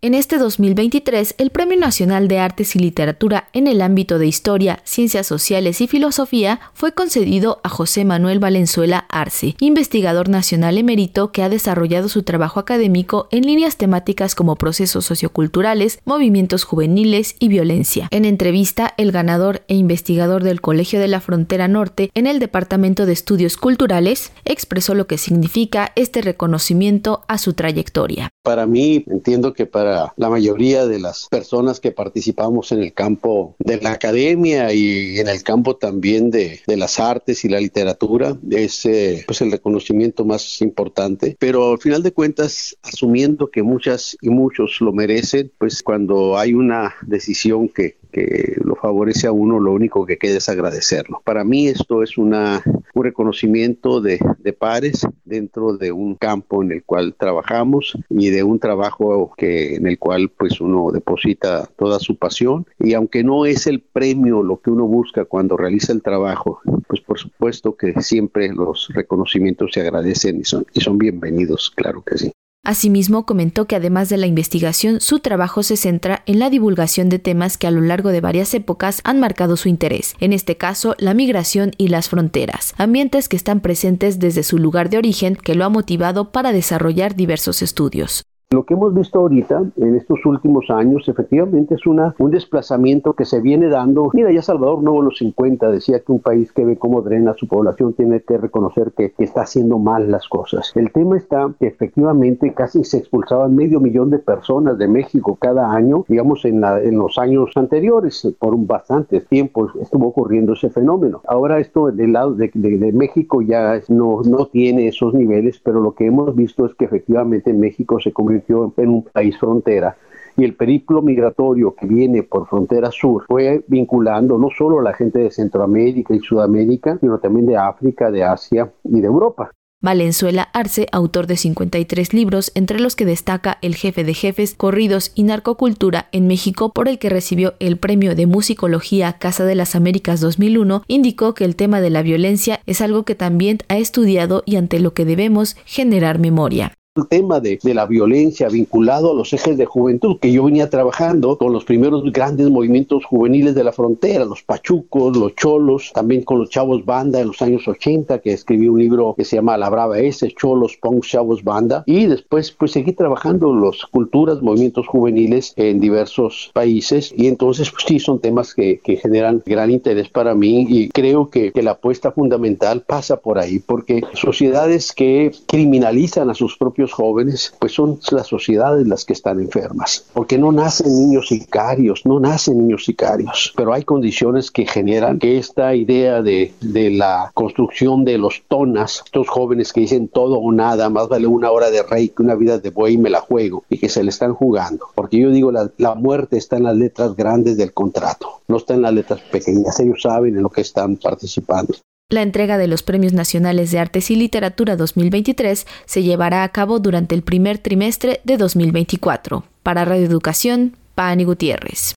En este 2023, el Premio Nacional de Artes y Literatura en el ámbito de Historia, Ciencias Sociales y Filosofía fue concedido a José Manuel Valenzuela Arce, investigador nacional emérito que ha desarrollado su trabajo académico en líneas temáticas como procesos socioculturales, movimientos juveniles y violencia. En entrevista, el ganador e investigador del Colegio de la Frontera Norte en el Departamento de Estudios Culturales expresó lo que significa este reconocimiento a su trayectoria. Para mí, entiendo que para la mayoría de las personas que participamos en el campo de la academia y en el campo también de, de las artes y la literatura. Es eh, pues el reconocimiento más importante. Pero al final de cuentas, asumiendo que muchas y muchos lo merecen, pues cuando hay una decisión que, que lo favorece a uno, lo único que queda es agradecerlo. Para mí esto es una, un reconocimiento de, de pares dentro de un campo en el cual trabajamos y de un trabajo que en el cual pues uno deposita toda su pasión y aunque no es el premio lo que uno busca cuando realiza el trabajo, pues por supuesto que siempre los reconocimientos se agradecen y son, y son bienvenidos, claro que sí. Asimismo, comentó que además de la investigación, su trabajo se centra en la divulgación de temas que a lo largo de varias épocas han marcado su interés, en este caso la migración y las fronteras, ambientes que están presentes desde su lugar de origen que lo ha motivado para desarrollar diversos estudios. Lo que hemos visto ahorita en estos últimos años efectivamente es una, un desplazamiento que se viene dando. Mira, ya Salvador Nuevo los 50 decía que un país que ve cómo drena su población tiene que reconocer que, está haciendo mal las cosas. El tema está que efectivamente casi se expulsaban medio millón de personas de México cada año, digamos en, la, los años anteriores, por un bastante tiempo estuvo ocurriendo ese fenómeno. Ahora esto del lado de, de México ya no, no tiene esos niveles, pero lo que hemos visto es que efectivamente México se convirtió en un país frontera y el periplo migratorio que viene por frontera sur fue vinculando no solo a la gente de Centroamérica y Sudamérica, sino también de África, de Asia y de Europa. Valenzuela Arce, autor de 53 libros, entre los que destaca El jefe de jefes, Corridos y Narcocultura en México, por el que recibió el Premio de Musicología Casa de las Américas 2001, indicó que el tema de la violencia es algo que también ha estudiado y ante lo que debemos generar memoria tema de, de, la violencia vinculado a los ejes de juventud, que yo venía trabajando con los primeros grandes movimientos juveniles de la frontera, los pachucos, los cholos, también con los chavos banda en los años 80, que escribí un libro que se llama La Brava S, Cholos, Punk, Chavos Banda, y después pues seguí trabajando las culturas, movimientos juveniles en diversos países, y entonces pues sí son temas que, que generan gran interés para mí, y creo que, que la apuesta fundamental pasa por ahí, porque sociedades que criminalizan a sus propios jóvenes, pues son las sociedades las que están enfermas, porque no nacen niños sicarios, no nacen niños sicarios, pero hay condiciones que generan que esta idea de, de la construcción de los tonas, estos jóvenes que dicen todo o nada, más vale una hora de rey que una vida de buey me la juego, y que se le están jugando, porque yo digo, la, la muerte está en las letras grandes del contrato, no está en las letras pequeñas, ellos saben en lo que están participando. La entrega de los Premios Nacionales de Artes y Literatura 2023 se llevará a cabo durante el primer trimestre de 2024. Para Radio Educación, Pani Gutiérrez.